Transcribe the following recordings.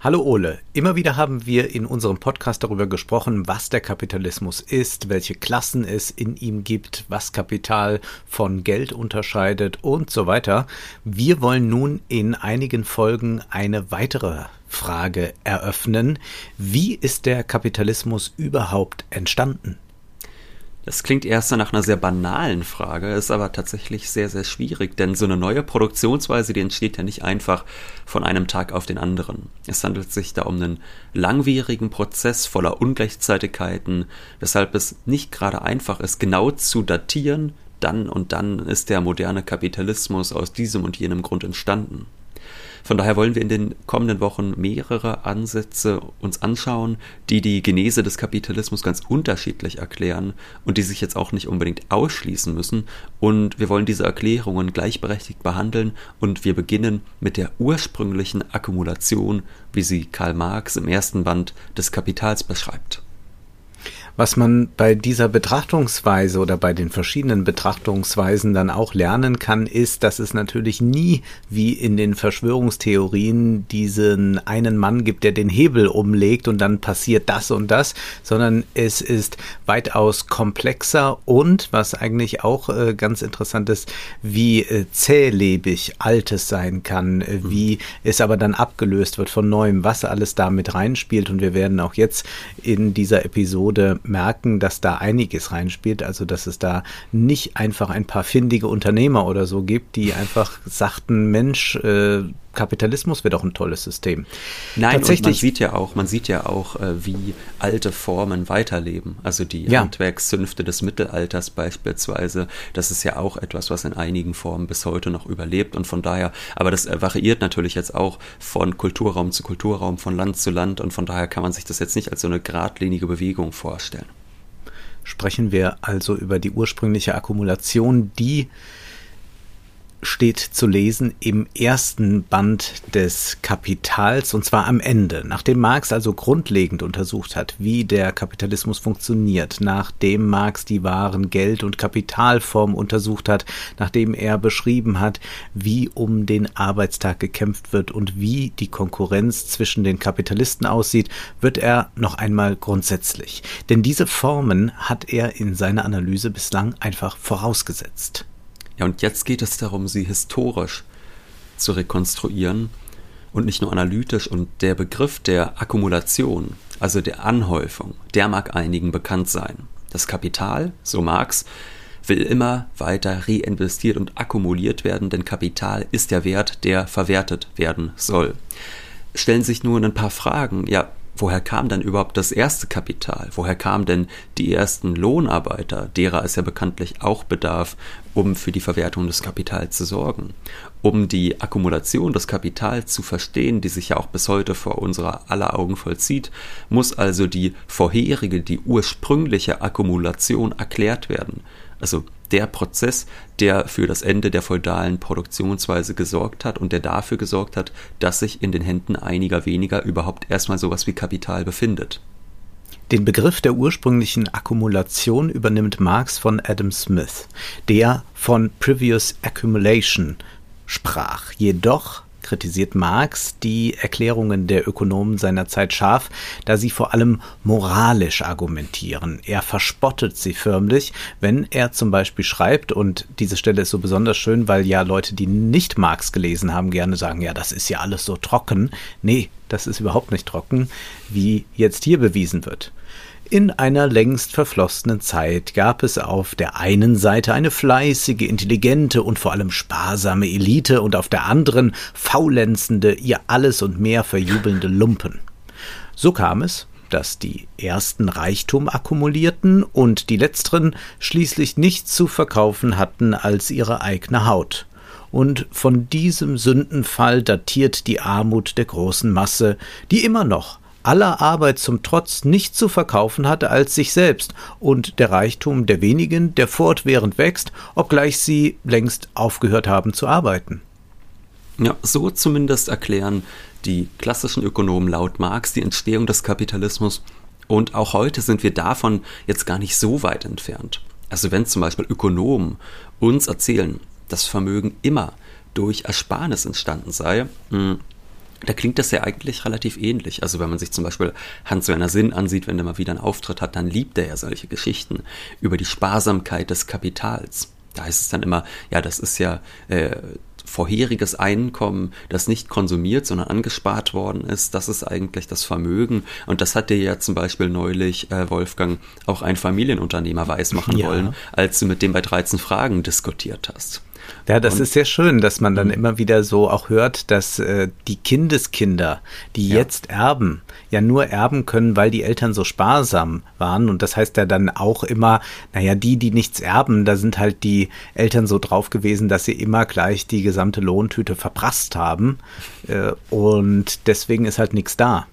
Hallo Ole, immer wieder haben wir in unserem Podcast darüber gesprochen, was der Kapitalismus ist, welche Klassen es in ihm gibt, was Kapital von Geld unterscheidet und so weiter. Wir wollen nun in einigen Folgen eine weitere Frage eröffnen. Wie ist der Kapitalismus überhaupt entstanden? Das klingt erst nach einer sehr banalen Frage, ist aber tatsächlich sehr, sehr schwierig, denn so eine neue Produktionsweise, die entsteht ja nicht einfach von einem Tag auf den anderen. Es handelt sich da um einen langwierigen Prozess voller Ungleichzeitigkeiten, weshalb es nicht gerade einfach ist, genau zu datieren, dann und dann ist der moderne Kapitalismus aus diesem und jenem Grund entstanden. Von daher wollen wir in den kommenden Wochen mehrere Ansätze uns anschauen, die die Genese des Kapitalismus ganz unterschiedlich erklären und die sich jetzt auch nicht unbedingt ausschließen müssen. Und wir wollen diese Erklärungen gleichberechtigt behandeln und wir beginnen mit der ursprünglichen Akkumulation, wie sie Karl Marx im ersten Band des Kapitals beschreibt. Was man bei dieser Betrachtungsweise oder bei den verschiedenen Betrachtungsweisen dann auch lernen kann, ist, dass es natürlich nie wie in den Verschwörungstheorien diesen einen Mann gibt, der den Hebel umlegt und dann passiert das und das, sondern es ist weitaus komplexer und, was eigentlich auch äh, ganz interessant ist, wie äh, zählebig Altes sein kann, äh, mhm. wie es aber dann abgelöst wird von Neuem, was alles da mit reinspielt und wir werden auch jetzt in dieser Episode merken, dass da einiges reinspielt, also dass es da nicht einfach ein paar findige Unternehmer oder so gibt, die einfach sagten, Mensch, äh, Kapitalismus wäre doch ein tolles System. Nein, Tatsächlich, man sieht ja auch, man sieht ja auch, äh, wie alte Formen weiterleben. Also die ja. Handwerkszünfte des Mittelalters beispielsweise, das ist ja auch etwas, was in einigen Formen bis heute noch überlebt und von daher, aber das äh, variiert natürlich jetzt auch von Kulturraum zu Kulturraum, von Land zu Land und von daher kann man sich das jetzt nicht als so eine geradlinige Bewegung vorstellen. Sprechen wir also über die ursprüngliche Akkumulation, die steht zu lesen im ersten Band des Kapitals und zwar am Ende. Nachdem Marx also grundlegend untersucht hat, wie der Kapitalismus funktioniert, nachdem Marx die wahren Geld- und Kapitalformen untersucht hat, nachdem er beschrieben hat, wie um den Arbeitstag gekämpft wird und wie die Konkurrenz zwischen den Kapitalisten aussieht, wird er noch einmal grundsätzlich. Denn diese Formen hat er in seiner Analyse bislang einfach vorausgesetzt. Ja, und jetzt geht es darum, sie historisch zu rekonstruieren und nicht nur analytisch. Und der Begriff der Akkumulation, also der Anhäufung, der mag einigen bekannt sein. Das Kapital, so Marx, will immer weiter reinvestiert und akkumuliert werden, denn Kapital ist der Wert, der verwertet werden soll. Stellen sich nur ein paar Fragen. Ja, woher kam denn überhaupt das erste Kapital? Woher kamen denn die ersten Lohnarbeiter, derer es ja bekanntlich auch bedarf, um für die Verwertung des Kapitals zu sorgen? Um die Akkumulation des Kapitals zu verstehen, die sich ja auch bis heute vor unserer aller Augen vollzieht, muss also die vorherige, die ursprüngliche Akkumulation erklärt werden. Also der Prozess, der für das Ende der feudalen Produktionsweise gesorgt hat und der dafür gesorgt hat, dass sich in den Händen einiger weniger überhaupt erstmal sowas wie Kapital befindet. Den Begriff der ursprünglichen Akkumulation übernimmt Marx von Adam Smith, der von Previous Accumulation sprach. Jedoch kritisiert Marx die Erklärungen der Ökonomen seiner Zeit scharf, da sie vor allem moralisch argumentieren. Er verspottet sie förmlich, wenn er zum Beispiel schreibt, und diese Stelle ist so besonders schön, weil ja Leute, die nicht Marx gelesen haben, gerne sagen, ja, das ist ja alles so trocken. Nee, das ist überhaupt nicht trocken, wie jetzt hier bewiesen wird. In einer längst verflossenen Zeit gab es auf der einen Seite eine fleißige, intelligente und vor allem sparsame Elite und auf der anderen faulenzende, ihr alles und mehr verjubelnde Lumpen. So kam es, dass die ersten Reichtum akkumulierten und die letzteren schließlich nichts zu verkaufen hatten als ihre eigene Haut. Und von diesem Sündenfall datiert die Armut der großen Masse, die immer noch aller Arbeit zum Trotz nicht zu verkaufen hatte als sich selbst und der Reichtum der wenigen, der fortwährend wächst, obgleich sie längst aufgehört haben zu arbeiten. Ja, so zumindest erklären die klassischen Ökonomen laut Marx die Entstehung des Kapitalismus Und auch heute sind wir davon jetzt gar nicht so weit entfernt. Also wenn zum Beispiel Ökonomen uns erzählen, dass Vermögen immer durch Ersparnis entstanden sei, hm, da klingt das ja eigentlich relativ ähnlich. Also wenn man sich zum Beispiel Hans-Werner Sinn ansieht, wenn er mal wieder einen Auftritt hat, dann liebt er ja solche Geschichten über die Sparsamkeit des Kapitals. Da heißt es dann immer, ja, das ist ja äh, vorheriges Einkommen, das nicht konsumiert, sondern angespart worden ist, das ist eigentlich das Vermögen. Und das hat dir ja zum Beispiel neulich, äh, Wolfgang, auch ein Familienunternehmer weismachen ja. wollen, als du mit dem bei 13 Fragen diskutiert hast. Ja, das und, ist sehr schön, dass man dann immer wieder so auch hört, dass äh, die Kindeskinder, die ja. jetzt erben, ja nur erben können, weil die Eltern so sparsam waren. Und das heißt ja dann auch immer, naja, die, die nichts erben, da sind halt die Eltern so drauf gewesen, dass sie immer gleich die gesamte Lohntüte verprasst haben. Äh, und deswegen ist halt nichts da.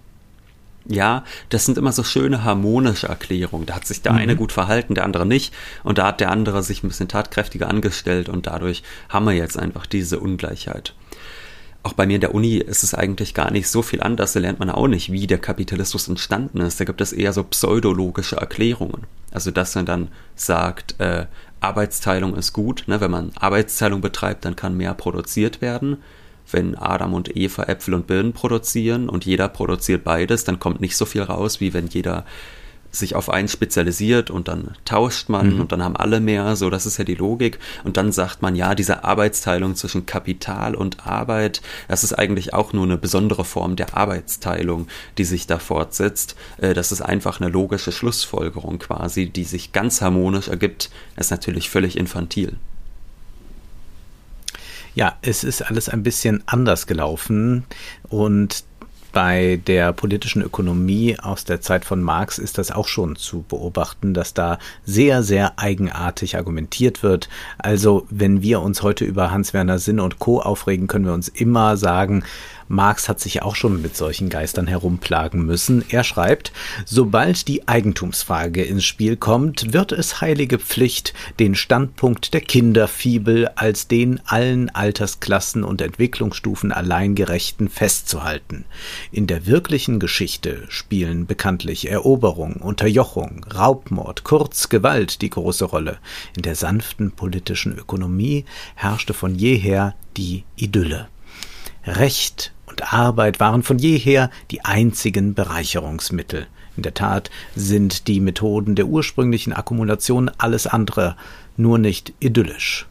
Ja, das sind immer so schöne harmonische Erklärungen. Da hat sich der mhm. eine gut verhalten, der andere nicht. Und da hat der andere sich ein bisschen tatkräftiger angestellt und dadurch haben wir jetzt einfach diese Ungleichheit. Auch bei mir in der Uni ist es eigentlich gar nicht so viel anders. Da lernt man auch nicht, wie der Kapitalismus entstanden ist. Da gibt es eher so pseudologische Erklärungen. Also, dass man dann sagt, äh, Arbeitsteilung ist gut. Ne? Wenn man Arbeitsteilung betreibt, dann kann mehr produziert werden wenn Adam und Eva Äpfel und Birnen produzieren und jeder produziert beides, dann kommt nicht so viel raus, wie wenn jeder sich auf einen spezialisiert und dann tauscht man mhm. und dann haben alle mehr, so das ist ja die Logik und dann sagt man ja, diese Arbeitsteilung zwischen Kapital und Arbeit, das ist eigentlich auch nur eine besondere Form der Arbeitsteilung, die sich da fortsetzt. Äh, das ist einfach eine logische Schlussfolgerung quasi, die sich ganz harmonisch ergibt. Das ist natürlich völlig infantil. Ja, es ist alles ein bisschen anders gelaufen und bei der politischen Ökonomie aus der Zeit von Marx ist das auch schon zu beobachten, dass da sehr, sehr eigenartig argumentiert wird. Also wenn wir uns heute über Hans-Werner Sinn und Co. aufregen, können wir uns immer sagen, Marx hat sich auch schon mit solchen Geistern herumplagen müssen. Er schreibt, sobald die Eigentumsfrage ins Spiel kommt, wird es heilige Pflicht, den Standpunkt der Kinderfibel als den allen Altersklassen und Entwicklungsstufen allein gerechten festzuhalten. In der wirklichen Geschichte spielen bekanntlich Eroberung, Unterjochung, Raubmord, kurz Gewalt die große Rolle. In der sanften politischen Ökonomie herrschte von jeher die Idylle. Recht und Arbeit waren von jeher die einzigen Bereicherungsmittel. In der Tat sind die Methoden der ursprünglichen Akkumulation alles andere, nur nicht idyllisch.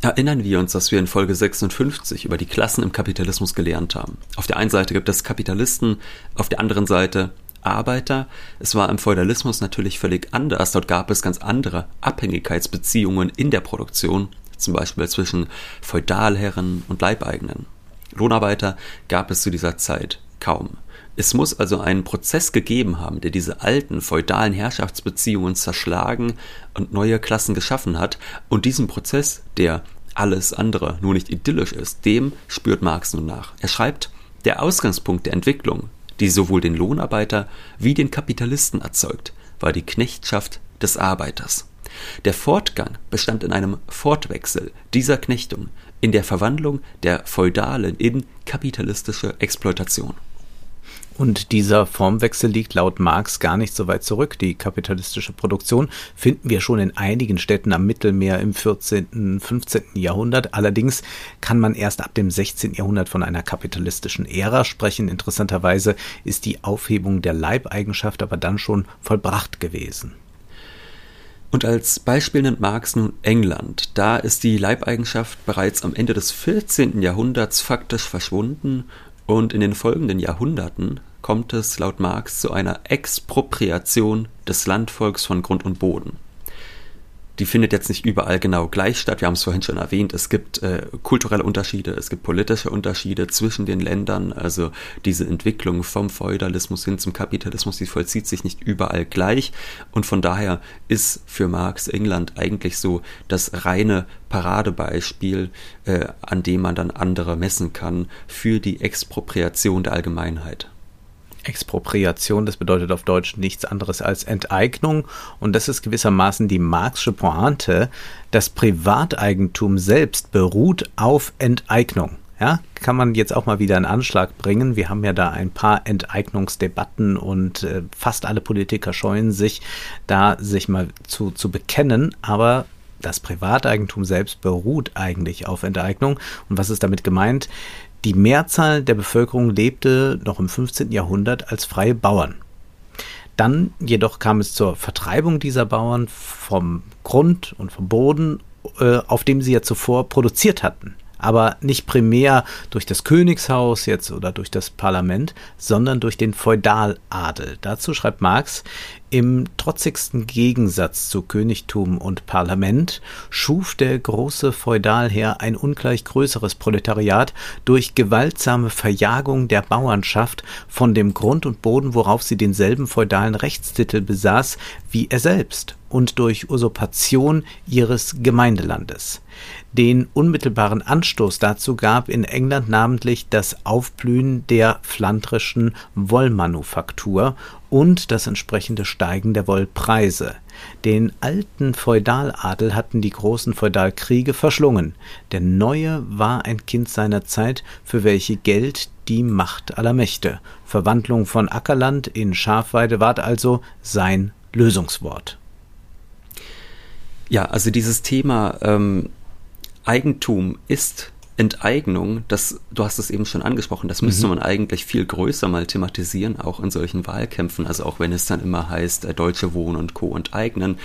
Erinnern wir uns, dass wir in Folge 56 über die Klassen im Kapitalismus gelernt haben. Auf der einen Seite gibt es Kapitalisten, auf der anderen Seite Arbeiter. Es war im Feudalismus natürlich völlig anders. Dort gab es ganz andere Abhängigkeitsbeziehungen in der Produktion, zum Beispiel zwischen Feudalherren und Leibeigenen. Lohnarbeiter gab es zu dieser Zeit kaum. Es muss also einen Prozess gegeben haben, der diese alten feudalen Herrschaftsbeziehungen zerschlagen und neue Klassen geschaffen hat. Und diesen Prozess, der alles andere nur nicht idyllisch ist, dem spürt Marx nun nach. Er schreibt, der Ausgangspunkt der Entwicklung, die sowohl den Lohnarbeiter wie den Kapitalisten erzeugt, war die Knechtschaft des Arbeiters. Der Fortgang bestand in einem Fortwechsel dieser Knechtung, in der Verwandlung der feudalen in kapitalistische Exploitation. Und dieser Formwechsel liegt laut Marx gar nicht so weit zurück. Die kapitalistische Produktion finden wir schon in einigen Städten am Mittelmeer im 14., 15. Jahrhundert. Allerdings kann man erst ab dem 16. Jahrhundert von einer kapitalistischen Ära sprechen. Interessanterweise ist die Aufhebung der Leibeigenschaft aber dann schon vollbracht gewesen. Und als Beispiel nennt Marx nun England. Da ist die Leibeigenschaft bereits am Ende des 14. Jahrhunderts faktisch verschwunden und in den folgenden Jahrhunderten kommt es laut Marx zu einer Expropriation des Landvolks von Grund und Boden die findet jetzt nicht überall genau gleich statt. Wir haben es vorhin schon erwähnt, es gibt äh, kulturelle Unterschiede, es gibt politische Unterschiede zwischen den Ländern. Also diese Entwicklung vom Feudalismus hin zum Kapitalismus, die vollzieht sich nicht überall gleich. Und von daher ist für Marx England eigentlich so das reine Paradebeispiel, äh, an dem man dann andere messen kann für die Expropriation der Allgemeinheit. Expropriation, das bedeutet auf Deutsch nichts anderes als Enteignung und das ist gewissermaßen die Marxische Pointe. Das Privateigentum selbst beruht auf Enteignung. Ja, kann man jetzt auch mal wieder in Anschlag bringen. Wir haben ja da ein paar Enteignungsdebatten und äh, fast alle Politiker scheuen sich, da sich mal zu, zu bekennen. Aber das Privateigentum selbst beruht eigentlich auf Enteignung. Und was ist damit gemeint? Die Mehrzahl der Bevölkerung lebte noch im 15. Jahrhundert als freie Bauern. Dann jedoch kam es zur Vertreibung dieser Bauern vom Grund und vom Boden, äh, auf dem sie ja zuvor produziert hatten aber nicht primär durch das Königshaus jetzt oder durch das Parlament, sondern durch den Feudaladel. Dazu schreibt Marx, im trotzigsten Gegensatz zu Königtum und Parlament schuf der große Feudalherr ein ungleich größeres Proletariat durch gewaltsame Verjagung der Bauernschaft von dem Grund und Boden, worauf sie denselben feudalen Rechtstitel besaß wie er selbst, und durch Usurpation ihres Gemeindelandes. Den unmittelbaren Anstoß dazu gab in England namentlich das Aufblühen der flandrischen Wollmanufaktur und das entsprechende Steigen der Wollpreise. Den alten Feudaladel hatten die großen Feudalkriege verschlungen. Der neue war ein Kind seiner Zeit, für welche Geld die Macht aller Mächte. Verwandlung von Ackerland in Schafweide ward also sein Lösungswort. Ja, also dieses Thema ähm, Eigentum ist Enteignung, das, du hast es eben schon angesprochen, das müsste mhm. man eigentlich viel größer mal thematisieren, auch in solchen Wahlkämpfen. Also auch wenn es dann immer heißt, äh, Deutsche Wohnen und Co. enteignen,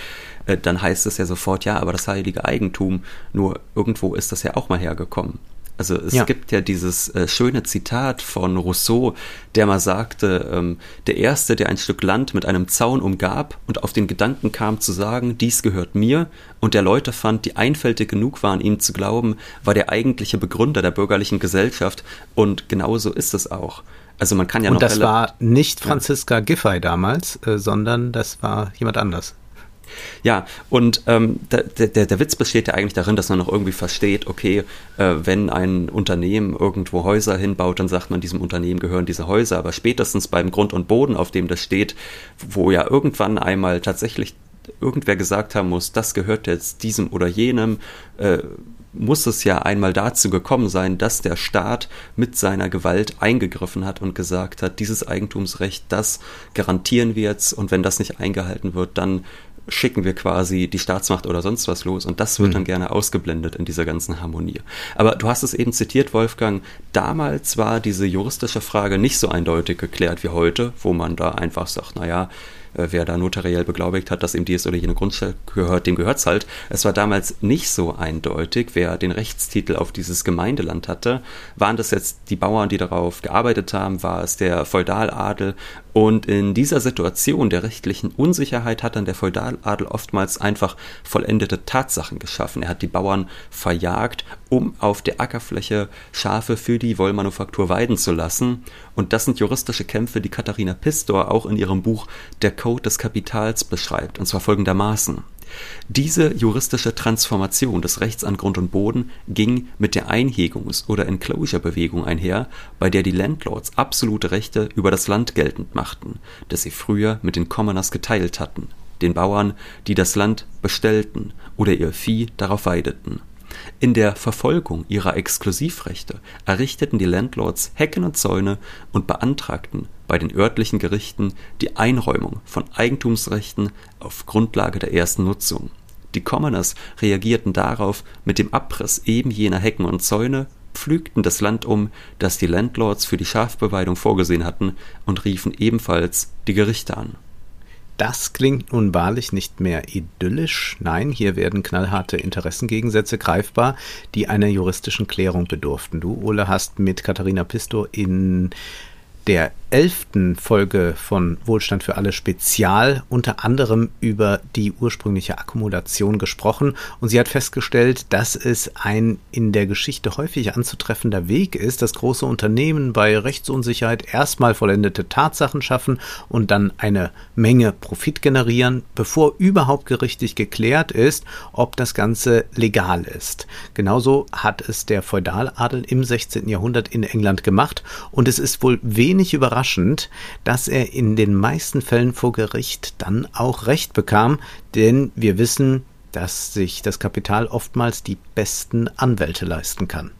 äh, dann heißt es ja sofort, ja, aber das heilige Eigentum, nur irgendwo ist das ja auch mal hergekommen. Also es ja. gibt ja dieses äh, schöne Zitat von Rousseau, der mal sagte, ähm, der Erste, der ein Stück Land mit einem Zaun umgab und auf den Gedanken kam zu sagen, dies gehört mir, und der Leute fand, die einfältig genug waren, ihm zu glauben, war der eigentliche Begründer der bürgerlichen Gesellschaft. Und genauso ist es auch. Also man kann ja und noch. Und das war nicht Franziska. Giffey damals, äh, sondern das war jemand anders. Ja, und ähm, der, der, der Witz besteht ja eigentlich darin, dass man noch irgendwie versteht, okay, äh, wenn ein Unternehmen irgendwo Häuser hinbaut, dann sagt man, diesem Unternehmen gehören diese Häuser, aber spätestens beim Grund und Boden, auf dem das steht, wo ja irgendwann einmal tatsächlich irgendwer gesagt haben muss, das gehört jetzt diesem oder jenem, äh, muss es ja einmal dazu gekommen sein, dass der Staat mit seiner Gewalt eingegriffen hat und gesagt hat, dieses Eigentumsrecht, das garantieren wir jetzt. Und wenn das nicht eingehalten wird, dann schicken wir quasi die Staatsmacht oder sonst was los und das wird mhm. dann gerne ausgeblendet in dieser ganzen Harmonie. Aber du hast es eben zitiert, Wolfgang, damals war diese juristische Frage nicht so eindeutig geklärt wie heute, wo man da einfach sagt, naja, wer da notariell beglaubigt hat, dass ihm dies oder jene Grundstelle gehört, dem gehört es halt. Es war damals nicht so eindeutig, wer den Rechtstitel auf dieses Gemeindeland hatte. Waren das jetzt die Bauern, die darauf gearbeitet haben? War es der Feudaladel? Und in dieser Situation der rechtlichen Unsicherheit hat dann der Feudaladel oftmals einfach vollendete Tatsachen geschaffen. Er hat die Bauern verjagt, um auf der Ackerfläche Schafe für die Wollmanufaktur weiden zu lassen. Und das sind juristische Kämpfe, die Katharina Pistor auch in ihrem Buch Der Code des Kapitals beschreibt, und zwar folgendermaßen. Diese juristische Transformation des Rechts an Grund und Boden ging mit der Einhegungs- oder Enclosure-Bewegung einher, bei der die Landlords absolute Rechte über das Land geltend machten, das sie früher mit den Commoners geteilt hatten, den Bauern, die das Land bestellten oder ihr Vieh darauf weideten in der Verfolgung ihrer Exklusivrechte errichteten die Landlords Hecken und Zäune und beantragten bei den örtlichen Gerichten die Einräumung von Eigentumsrechten auf Grundlage der ersten Nutzung. Die Commoners reagierten darauf mit dem Abriss eben jener Hecken und Zäune, pflügten das Land um, das die Landlords für die Schafbeweidung vorgesehen hatten, und riefen ebenfalls die Gerichte an das klingt nun wahrlich nicht mehr idyllisch. Nein, hier werden knallharte Interessengegensätze greifbar, die einer juristischen Klärung bedurften. Du, Ole, hast mit Katharina Pisto in der elften Folge von Wohlstand für alle Spezial unter anderem über die ursprüngliche Akkumulation gesprochen und sie hat festgestellt, dass es ein in der Geschichte häufig anzutreffender Weg ist, dass große Unternehmen bei Rechtsunsicherheit erstmal vollendete Tatsachen schaffen und dann eine Menge Profit generieren, bevor überhaupt gerichtlich geklärt ist, ob das Ganze legal ist. Genauso hat es der Feudaladel im 16. Jahrhundert in England gemacht und es ist wohl wenig überraschend, überraschend, dass er in den meisten Fällen vor Gericht dann auch Recht bekam, denn wir wissen, dass sich das Kapital oftmals die besten Anwälte leisten kann.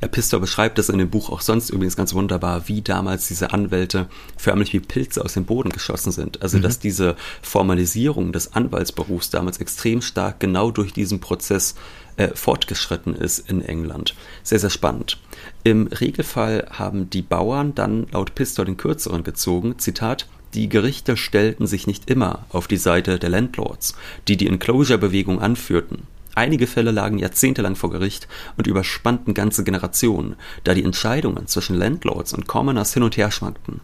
Ja, Pistor beschreibt das in dem Buch auch sonst übrigens ganz wunderbar, wie damals diese Anwälte förmlich wie Pilze aus dem Boden geschossen sind. Also, mhm. dass diese Formalisierung des Anwaltsberufs damals extrem stark genau durch diesen Prozess äh, fortgeschritten ist in England. Sehr, sehr spannend. Im Regelfall haben die Bauern dann laut Pistor den kürzeren gezogen, Zitat, die Gerichte stellten sich nicht immer auf die Seite der Landlords, die die Enclosure-Bewegung anführten. Einige Fälle lagen jahrzehntelang vor Gericht und überspannten ganze Generationen, da die Entscheidungen zwischen Landlords und Commoners hin und her schwankten.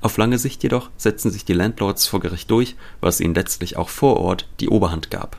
Auf lange Sicht jedoch setzten sich die Landlords vor Gericht durch, was ihnen letztlich auch vor Ort die Oberhand gab.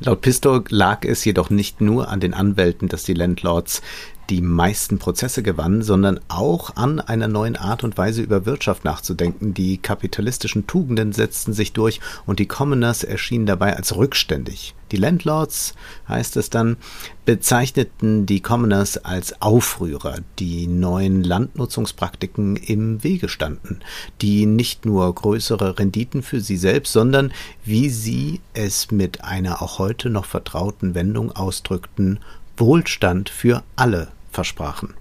Laut Pistol lag es jedoch nicht nur an den Anwälten, dass die Landlords die meisten Prozesse gewannen, sondern auch an einer neuen Art und Weise über Wirtschaft nachzudenken. Die kapitalistischen Tugenden setzten sich durch und die Commoners erschienen dabei als rückständig. Die Landlords, heißt es dann, bezeichneten die Commoners als Aufrührer, die neuen Landnutzungspraktiken im Wege standen, die nicht nur größere Renditen für sie selbst, sondern, wie sie es mit einer auch heute noch vertrauten Wendung ausdrückten, Wohlstand für alle versprachen.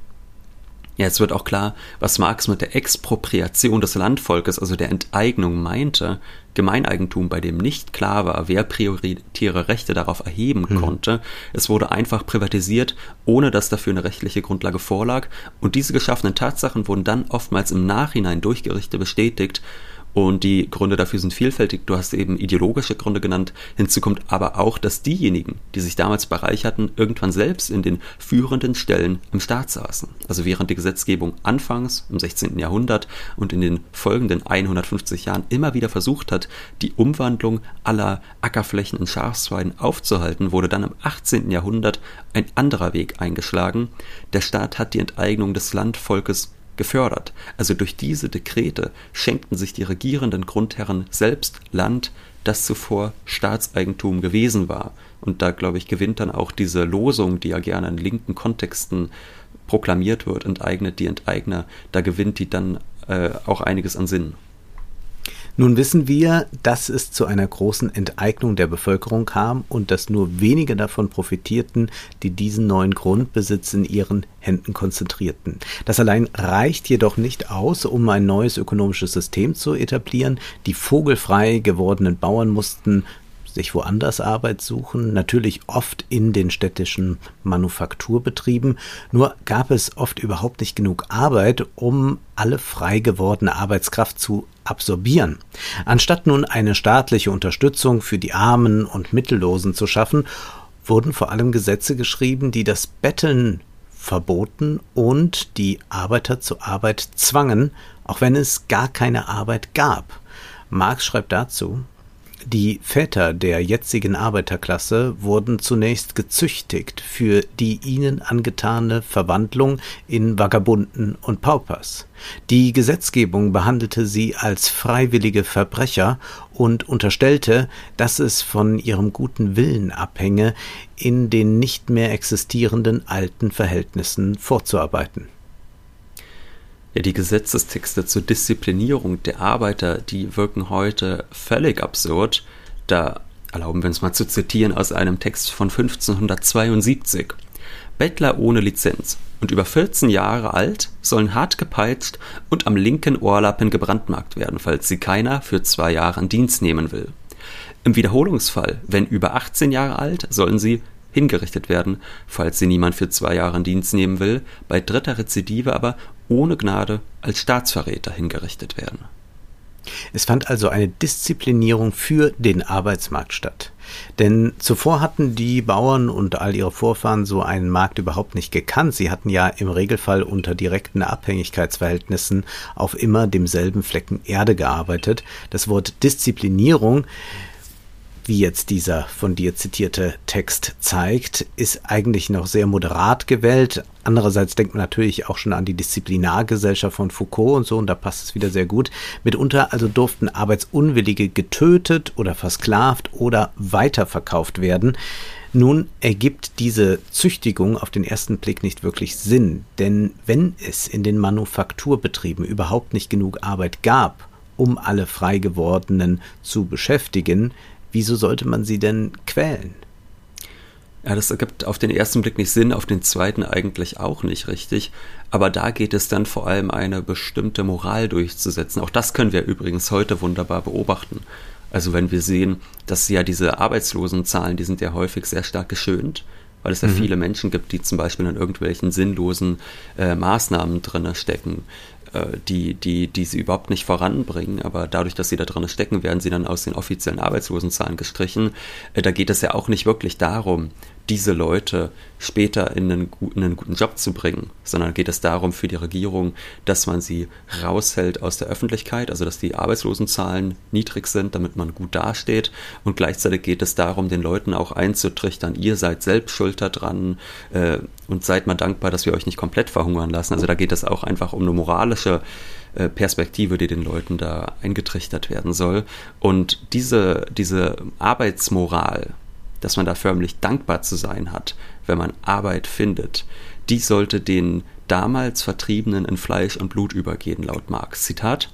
Ja, es wird auch klar, was Marx mit der Expropriation des Landvolkes, also der Enteignung, meinte. Gemeineigentum, bei dem nicht klar war, wer prioritäre Rechte darauf erheben mhm. konnte. Es wurde einfach privatisiert, ohne dass dafür eine rechtliche Grundlage vorlag. Und diese geschaffenen Tatsachen wurden dann oftmals im Nachhinein durch Gerichte bestätigt und die Gründe dafür sind vielfältig. Du hast eben ideologische Gründe genannt. Hinzu kommt aber auch, dass diejenigen, die sich damals bereicherten, irgendwann selbst in den führenden Stellen im Staat saßen. Also während die Gesetzgebung anfangs im 16. Jahrhundert und in den folgenden 150 Jahren immer wieder versucht hat, die Umwandlung aller Ackerflächen in Schafsweiden aufzuhalten, wurde dann im 18. Jahrhundert ein anderer Weg eingeschlagen. Der Staat hat die Enteignung des Landvolkes gefördert. Also durch diese Dekrete schenkten sich die regierenden Grundherren selbst Land, das zuvor Staatseigentum gewesen war. Und da, glaube ich, gewinnt dann auch diese Losung, die ja gerne in linken Kontexten proklamiert wird, enteignet die Enteigner, da gewinnt die dann äh, auch einiges an Sinn. Nun wissen wir, dass es zu einer großen Enteignung der Bevölkerung kam und dass nur wenige davon profitierten, die diesen neuen Grundbesitz in ihren Händen konzentrierten. Das allein reicht jedoch nicht aus, um ein neues ökonomisches System zu etablieren. Die vogelfrei gewordenen Bauern mussten sich woanders Arbeit suchen, natürlich oft in den städtischen Manufakturbetrieben, nur gab es oft überhaupt nicht genug Arbeit, um alle frei gewordene Arbeitskraft zu absorbieren. Anstatt nun eine staatliche Unterstützung für die Armen und Mittellosen zu schaffen, wurden vor allem Gesetze geschrieben, die das Betteln verboten und die Arbeiter zur Arbeit zwangen, auch wenn es gar keine Arbeit gab. Marx schreibt dazu, die Väter der jetzigen Arbeiterklasse wurden zunächst gezüchtigt für die ihnen angetane Verwandlung in Vagabunden und Paupers. Die Gesetzgebung behandelte sie als freiwillige Verbrecher und unterstellte, dass es von ihrem guten Willen abhänge, in den nicht mehr existierenden alten Verhältnissen vorzuarbeiten. Ja, die Gesetzestexte zur Disziplinierung der Arbeiter, die wirken heute völlig absurd. Da erlauben wir uns mal zu zitieren aus einem Text von 1572. Bettler ohne Lizenz und über 14 Jahre alt sollen hart gepeitscht und am linken Ohrlappen gebrandmarkt werden, falls sie keiner für zwei Jahre in Dienst nehmen will. Im Wiederholungsfall, wenn über 18 Jahre alt, sollen sie hingerichtet werden, falls sie niemand für zwei Jahre in Dienst nehmen will, bei dritter Rezidive aber ohne Gnade als Staatsverräter hingerichtet werden. Es fand also eine Disziplinierung für den Arbeitsmarkt statt. Denn zuvor hatten die Bauern und all ihre Vorfahren so einen Markt überhaupt nicht gekannt. Sie hatten ja im Regelfall unter direkten Abhängigkeitsverhältnissen auf immer demselben Flecken Erde gearbeitet. Das Wort Disziplinierung wie jetzt dieser von dir zitierte Text zeigt, ist eigentlich noch sehr moderat gewählt. Andererseits denkt man natürlich auch schon an die Disziplinargesellschaft von Foucault und so, und da passt es wieder sehr gut. Mitunter also durften Arbeitsunwillige getötet oder versklavt oder weiterverkauft werden. Nun ergibt diese Züchtigung auf den ersten Blick nicht wirklich Sinn, denn wenn es in den Manufakturbetrieben überhaupt nicht genug Arbeit gab, um alle frei gewordenen zu beschäftigen, Wieso sollte man sie denn quälen? Ja, das ergibt auf den ersten Blick nicht Sinn, auf den zweiten eigentlich auch nicht richtig. Aber da geht es dann vor allem eine bestimmte Moral durchzusetzen. Auch das können wir übrigens heute wunderbar beobachten. Also wenn wir sehen, dass ja diese Arbeitslosenzahlen, die sind ja häufig sehr stark geschönt, weil es ja mhm. viele Menschen gibt, die zum Beispiel in irgendwelchen sinnlosen äh, Maßnahmen drinne stecken, die, die, die sie überhaupt nicht voranbringen, aber dadurch, dass sie da drin stecken, werden sie dann aus den offiziellen Arbeitslosenzahlen gestrichen. Äh, da geht es ja auch nicht wirklich darum, diese Leute später in einen, in einen, guten Job zu bringen, sondern geht es darum für die Regierung, dass man sie raushält aus der Öffentlichkeit, also dass die Arbeitslosenzahlen niedrig sind, damit man gut dasteht. Und gleichzeitig geht es darum, den Leuten auch einzutrichtern, ihr seid selbst schuld daran äh, und seid mal dankbar, dass wir euch nicht komplett verhungern lassen. Also da geht es auch einfach um eine moralische äh, Perspektive, die den Leuten da eingetrichtert werden soll. Und diese, diese Arbeitsmoral, dass man da förmlich dankbar zu sein hat, wenn man Arbeit findet, die sollte den damals Vertriebenen in Fleisch und Blut übergehen, laut Marx. Zitat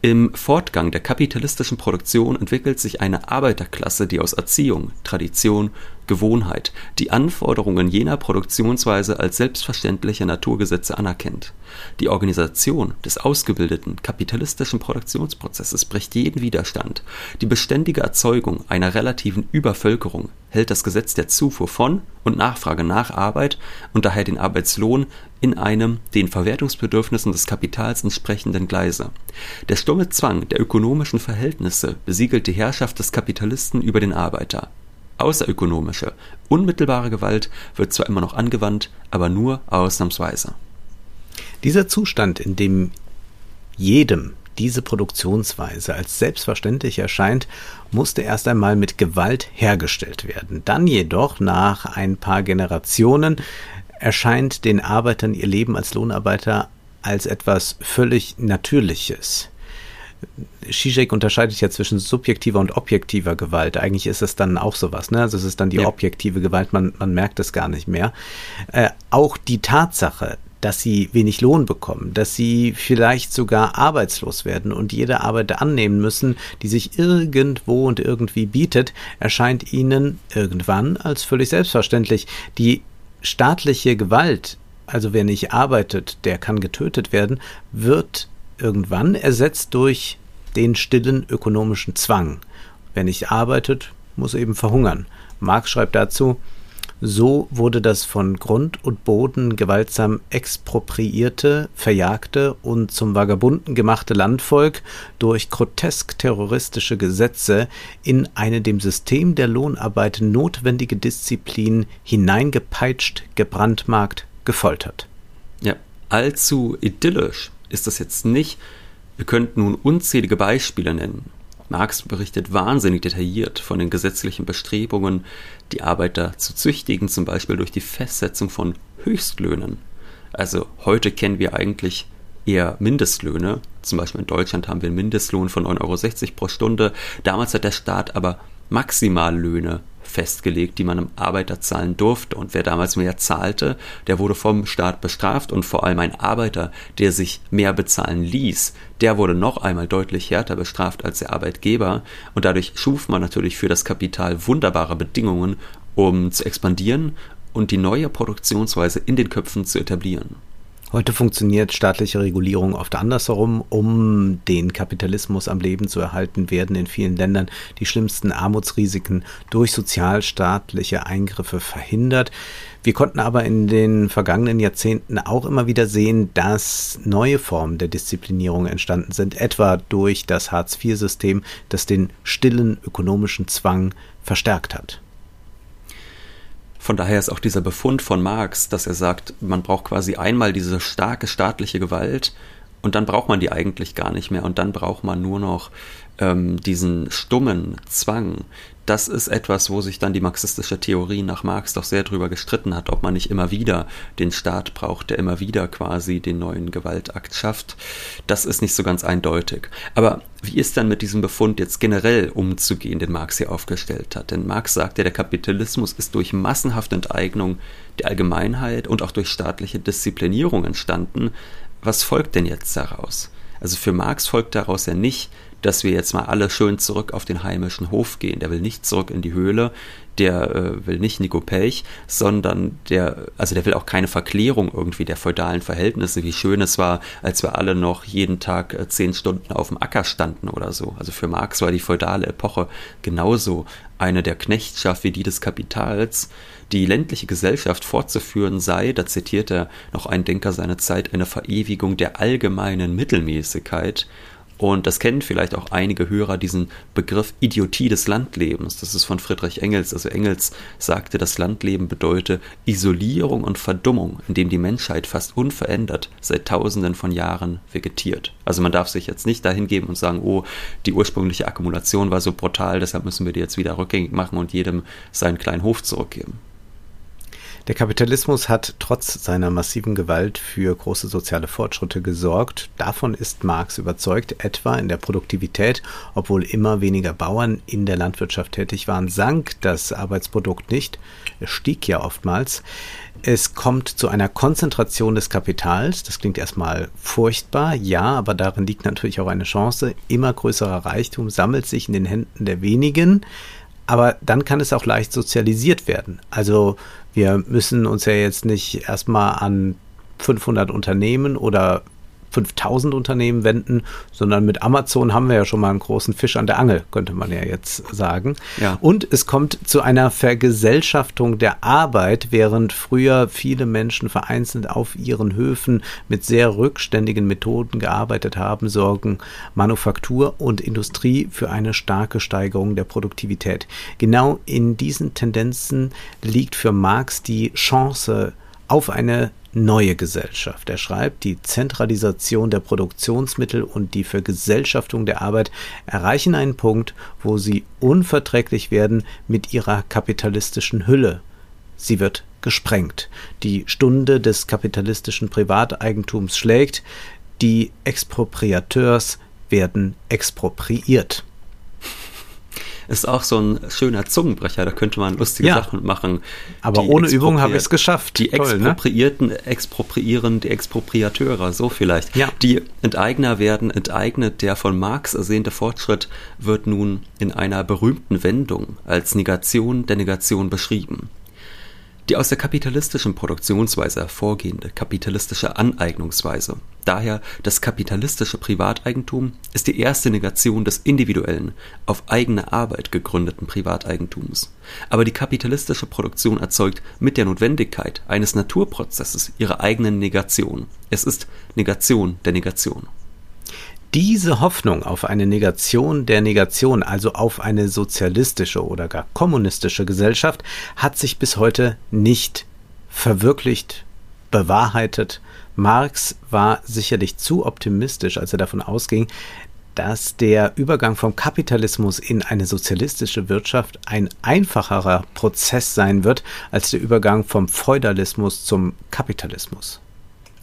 im Fortgang der kapitalistischen Produktion entwickelt sich eine Arbeiterklasse, die aus Erziehung, Tradition, Gewohnheit die Anforderungen jener Produktionsweise als selbstverständliche Naturgesetze anerkennt. Die Organisation des ausgebildeten kapitalistischen Produktionsprozesses bricht jeden Widerstand. Die beständige Erzeugung einer relativen Übervölkerung hält das Gesetz der Zufuhr von und Nachfrage nach Arbeit und daher den Arbeitslohn in einem den Verwertungsbedürfnissen des Kapitals entsprechenden Gleise. Der stumme Zwang der ökonomischen Verhältnisse besiegelt die Herrschaft des Kapitalisten über den Arbeiter. Außerökonomische, unmittelbare Gewalt wird zwar immer noch angewandt, aber nur ausnahmsweise. Dieser Zustand, in dem jedem diese Produktionsweise als selbstverständlich erscheint, musste erst einmal mit Gewalt hergestellt werden. Dann jedoch nach ein paar Generationen erscheint den Arbeitern ihr Leben als Lohnarbeiter als etwas völlig Natürliches. Zizek unterscheidet ja zwischen subjektiver und objektiver Gewalt. Eigentlich ist es dann auch sowas, ne? Also es ist dann die ja. objektive Gewalt, man, man merkt es gar nicht mehr. Äh, auch die Tatsache, dass sie wenig Lohn bekommen, dass sie vielleicht sogar arbeitslos werden und jede Arbeit annehmen müssen, die sich irgendwo und irgendwie bietet, erscheint ihnen irgendwann als völlig selbstverständlich. Die staatliche Gewalt, also wer nicht arbeitet, der kann getötet werden, wird irgendwann ersetzt durch den stillen ökonomischen Zwang. Wer nicht arbeitet, muss eben verhungern. Marx schreibt dazu, so wurde das von Grund und Boden gewaltsam expropriierte, verjagte und zum Vagabunden gemachte Landvolk durch grotesk terroristische Gesetze in eine dem System der Lohnarbeit notwendige Disziplin hineingepeitscht, gebrandmarkt, gefoltert. Ja, allzu idyllisch ist das jetzt nicht. Wir könnten nun unzählige Beispiele nennen. Marx berichtet wahnsinnig detailliert von den gesetzlichen Bestrebungen, die Arbeiter zu züchtigen, zum Beispiel durch die Festsetzung von Höchstlöhnen. Also heute kennen wir eigentlich eher Mindestlöhne. Zum Beispiel in Deutschland haben wir einen Mindestlohn von 9,60 Euro pro Stunde. Damals hat der Staat aber Maximallöhne festgelegt, die man einem Arbeiter zahlen durfte. Und wer damals mehr zahlte, der wurde vom Staat bestraft. Und vor allem ein Arbeiter, der sich mehr bezahlen ließ, der wurde noch einmal deutlich härter bestraft als der Arbeitgeber. Und dadurch schuf man natürlich für das Kapital wunderbare Bedingungen, um zu expandieren und die neue Produktionsweise in den Köpfen zu etablieren. Heute funktioniert staatliche Regulierung oft andersherum. Um den Kapitalismus am Leben zu erhalten, werden in vielen Ländern die schlimmsten Armutsrisiken durch sozialstaatliche Eingriffe verhindert. Wir konnten aber in den vergangenen Jahrzehnten auch immer wieder sehen, dass neue Formen der Disziplinierung entstanden sind, etwa durch das Hartz-IV-System, das den stillen ökonomischen Zwang verstärkt hat. Von daher ist auch dieser Befund von Marx, dass er sagt, man braucht quasi einmal diese starke staatliche Gewalt und dann braucht man die eigentlich gar nicht mehr. Und dann braucht man nur noch ähm, diesen stummen Zwang, das ist etwas, wo sich dann die marxistische Theorie nach Marx doch sehr drüber gestritten hat, ob man nicht immer wieder den Staat braucht, der immer wieder quasi den neuen Gewaltakt schafft. Das ist nicht so ganz eindeutig. Aber wie ist dann mit diesem Befund jetzt generell umzugehen, den Marx hier aufgestellt hat? Denn Marx sagte, der Kapitalismus ist durch massenhafte Enteignung der Allgemeinheit und auch durch staatliche Disziplinierung entstanden. Was folgt denn jetzt daraus? Also für Marx folgt daraus ja nicht, dass wir jetzt mal alle schön zurück auf den heimischen Hof gehen. Der will nicht zurück in die Höhle. der äh, will nicht Nico Pelch, sondern der, also der will auch keine Verklärung irgendwie der feudalen Verhältnisse, wie schön es war, als wir alle noch jeden Tag äh, zehn Stunden auf dem Acker standen oder so. Also für Marx war die feudale Epoche genauso eine der Knechtschaft wie die des Kapitals. Die ländliche Gesellschaft fortzuführen sei, da zitiert er noch ein Denker seiner Zeit, eine Verewigung der allgemeinen Mittelmäßigkeit und das kennen vielleicht auch einige Hörer, diesen Begriff Idiotie des Landlebens. Das ist von Friedrich Engels. Also Engels sagte, das Landleben bedeute Isolierung und Verdummung, indem die Menschheit fast unverändert seit Tausenden von Jahren vegetiert. Also man darf sich jetzt nicht dahin geben und sagen, oh, die ursprüngliche Akkumulation war so brutal, deshalb müssen wir die jetzt wieder rückgängig machen und jedem seinen kleinen Hof zurückgeben. Der Kapitalismus hat trotz seiner massiven Gewalt für große soziale Fortschritte gesorgt. Davon ist Marx überzeugt, etwa in der Produktivität, obwohl immer weniger Bauern in der Landwirtschaft tätig waren, sank das Arbeitsprodukt nicht. Es stieg ja oftmals. Es kommt zu einer Konzentration des Kapitals. Das klingt erstmal furchtbar, ja, aber darin liegt natürlich auch eine Chance. Immer größerer Reichtum sammelt sich in den Händen der wenigen. Aber dann kann es auch leicht sozialisiert werden. Also wir müssen uns ja jetzt nicht erstmal an 500 Unternehmen oder 5000 Unternehmen wenden, sondern mit Amazon haben wir ja schon mal einen großen Fisch an der Angel, könnte man ja jetzt sagen. Ja. Und es kommt zu einer Vergesellschaftung der Arbeit, während früher viele Menschen vereinzelt auf ihren Höfen mit sehr rückständigen Methoden gearbeitet haben, sorgen Manufaktur und Industrie für eine starke Steigerung der Produktivität. Genau in diesen Tendenzen liegt für Marx die Chance auf eine neue Gesellschaft. Er schreibt, die Zentralisation der Produktionsmittel und die Vergesellschaftung der Arbeit erreichen einen Punkt, wo sie unverträglich werden mit ihrer kapitalistischen Hülle. Sie wird gesprengt. Die Stunde des kapitalistischen Privateigentums schlägt, die Expropriateurs werden expropriiert ist auch so ein schöner Zungenbrecher, da könnte man lustige ja. Sachen machen. Aber ohne Übung habe ich es geschafft. Die Toll, ne? Expropriierten ne? expropriieren die Expropriateure, so vielleicht. Ja. Die Enteigner werden enteignet. Der von Marx ersehnte Fortschritt wird nun in einer berühmten Wendung als Negation der Negation beschrieben. Die aus der kapitalistischen Produktionsweise hervorgehende kapitalistische Aneignungsweise, daher das kapitalistische Privateigentum, ist die erste Negation des individuellen, auf eigene Arbeit gegründeten Privateigentums. Aber die kapitalistische Produktion erzeugt mit der Notwendigkeit eines Naturprozesses ihre eigene Negation. Es ist Negation der Negation. Diese Hoffnung auf eine Negation der Negation, also auf eine sozialistische oder gar kommunistische Gesellschaft, hat sich bis heute nicht verwirklicht, bewahrheitet. Marx war sicherlich zu optimistisch, als er davon ausging, dass der Übergang vom Kapitalismus in eine sozialistische Wirtschaft ein einfacherer Prozess sein wird als der Übergang vom Feudalismus zum Kapitalismus.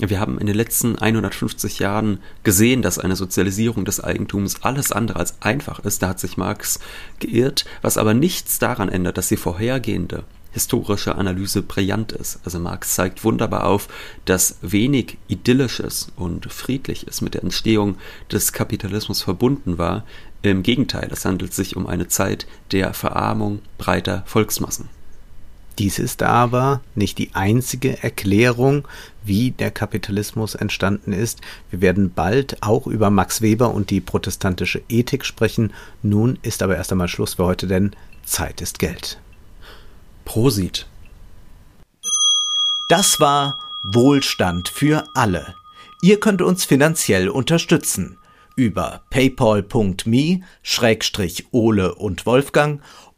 Wir haben in den letzten 150 Jahren gesehen, dass eine Sozialisierung des Eigentums alles andere als einfach ist. Da hat sich Marx geirrt, was aber nichts daran ändert, dass die vorhergehende historische Analyse brillant ist. Also Marx zeigt wunderbar auf, dass wenig Idyllisches und Friedliches mit der Entstehung des Kapitalismus verbunden war. Im Gegenteil, es handelt sich um eine Zeit der Verarmung breiter Volksmassen. Dies ist aber nicht die einzige Erklärung, wie der Kapitalismus entstanden ist. Wir werden bald auch über Max Weber und die protestantische Ethik sprechen. Nun ist aber erst einmal Schluss für heute, denn Zeit ist Geld. Prosit. Das war Wohlstand für alle. Ihr könnt uns finanziell unterstützen über paypal.me-ole und Wolfgang